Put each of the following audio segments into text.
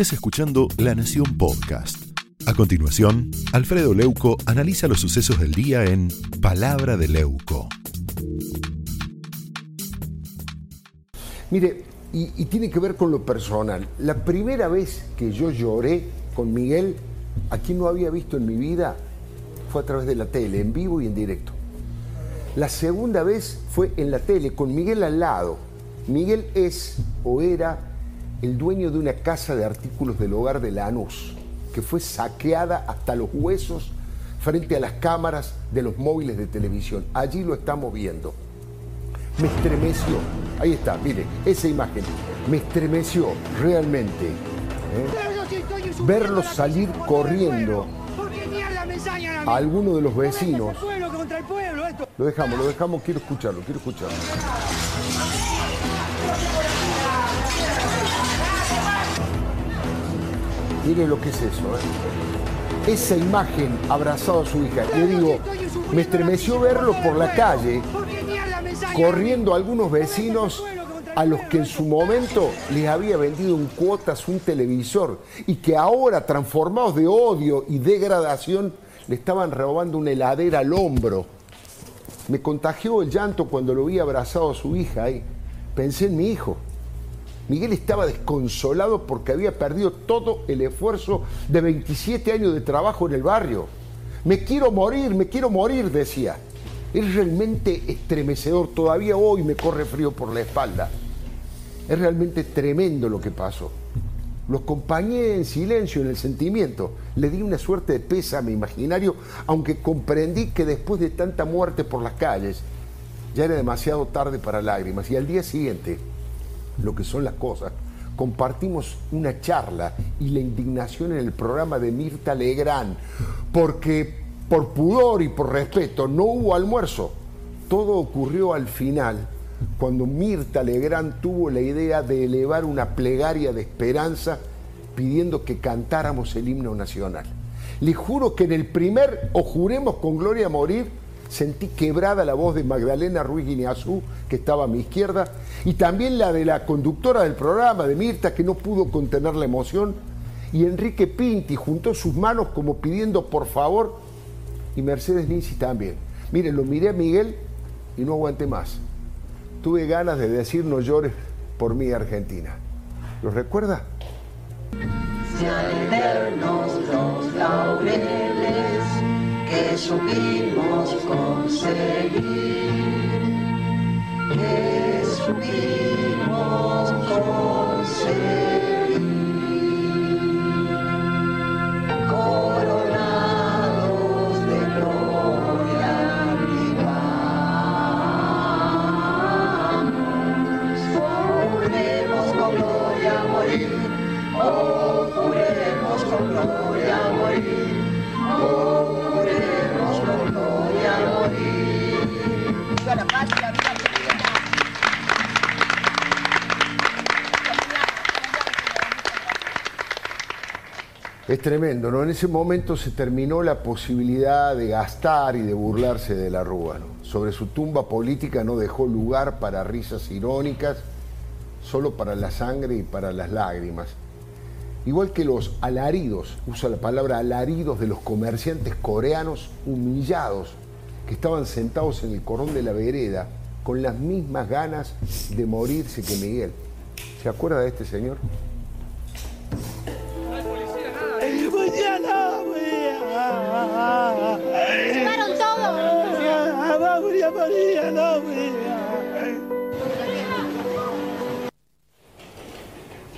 estés escuchando La Nación Podcast. A continuación, Alfredo Leuco analiza los sucesos del día en Palabra de Leuco. Mire, y tiene que ver con lo personal. La primera vez que yo lloré con Miguel, a quien no había visto en mi vida, fue a través de la tele, en vivo y en directo. La segunda vez fue en la tele, con Miguel al lado. Miguel es o era el dueño de una casa de artículos del hogar de Lanús, que fue saqueada hasta los huesos frente a las cámaras de los móviles de televisión. Allí lo estamos viendo. Me estremeció. Ahí está, mire, esa imagen. Me estremeció realmente. ¿eh? Verlos salir corriendo a alguno de los vecinos. Lo dejamos, lo dejamos, quiero escucharlo, quiero escucharlo. Mire lo que es eso, ¿eh? Esa imagen abrazado a su hija. Le digo, me estremeció verlo por la calle, corriendo a algunos vecinos a los que en su momento les había vendido en cuotas un televisor y que ahora, transformados de odio y degradación, le estaban robando una heladera al hombro. Me contagió el llanto cuando lo vi abrazado a su hija y pensé en mi hijo. Miguel estaba desconsolado porque había perdido todo el esfuerzo de 27 años de trabajo en el barrio. Me quiero morir, me quiero morir, decía. Es realmente estremecedor, todavía hoy me corre frío por la espalda. Es realmente tremendo lo que pasó. Lo acompañé en silencio, en el sentimiento. Le di una suerte de pésame imaginario, aunque comprendí que después de tanta muerte por las calles, ya era demasiado tarde para lágrimas. Y al día siguiente, lo que son las cosas, compartimos una charla y la indignación en el programa de Mirta Legrand, porque por pudor y por respeto no hubo almuerzo. Todo ocurrió al final, cuando Mirta Legrand tuvo la idea de elevar una plegaria de esperanza pidiendo que cantáramos el himno nacional. Le juro que en el primer o juremos con gloria a morir, sentí quebrada la voz de Magdalena Ruiz Guineazú, que estaba a mi izquierda, y también la de la conductora del programa, de Mirta, que no pudo contener la emoción, y Enrique Pinti juntó sus manos como pidiendo por favor, y Mercedes Ninzi también. Miren, lo miré a Miguel y no aguanté más. Tuve ganas de decir no llores por mí Argentina. ¿Lo recuerda? Los supimos conseguir, que supimos Es tremendo, ¿no? En ese momento se terminó la posibilidad de gastar y de burlarse de la Rúa, ¿no? Sobre su tumba política no dejó lugar para risas irónicas, solo para la sangre y para las lágrimas. Igual que los alaridos, usa la palabra alaridos de los comerciantes coreanos humillados que estaban sentados en el corón de la vereda con las mismas ganas de morirse que Miguel. ¿Se acuerda de este señor?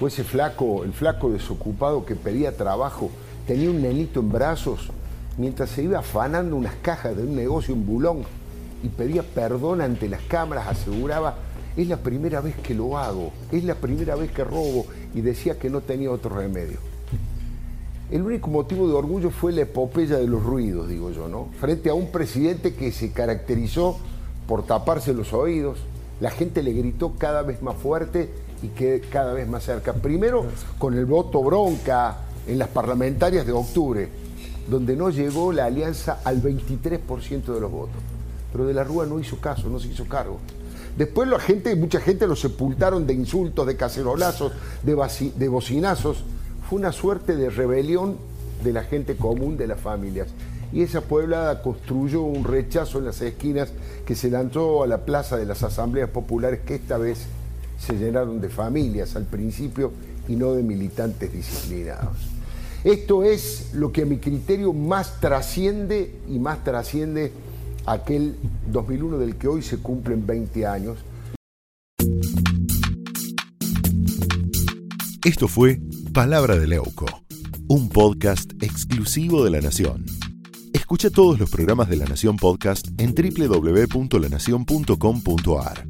O ese flaco, el flaco desocupado que pedía trabajo, tenía un nenito en brazos mientras se iba afanando unas cajas de un negocio en Bulón y pedía perdón ante las cámaras, aseguraba, es la primera vez que lo hago, es la primera vez que robo y decía que no tenía otro remedio. El único motivo de orgullo fue la epopeya de los ruidos, digo yo, ¿no? Frente a un presidente que se caracterizó por taparse los oídos, la gente le gritó cada vez más fuerte y que cada vez más cerca. Primero con el voto bronca en las parlamentarias de octubre, donde no llegó la alianza al 23% de los votos. Pero de la Rúa no hizo caso, no se hizo cargo. Después la gente, mucha gente lo sepultaron de insultos, de cacerolazos, de, de bocinazos. fue una suerte de rebelión de la gente común de las familias. Y esa puebla construyó un rechazo en las esquinas que se lanzó a la plaza de las asambleas populares que esta vez se llenaron de familias al principio y no de militantes disciplinados. Esto es lo que a mi criterio más trasciende y más trasciende aquel 2001 del que hoy se cumplen 20 años. Esto fue Palabra de Leuco, un podcast exclusivo de La Nación. Escucha todos los programas de La Nación Podcast en www.lanacion.com.ar.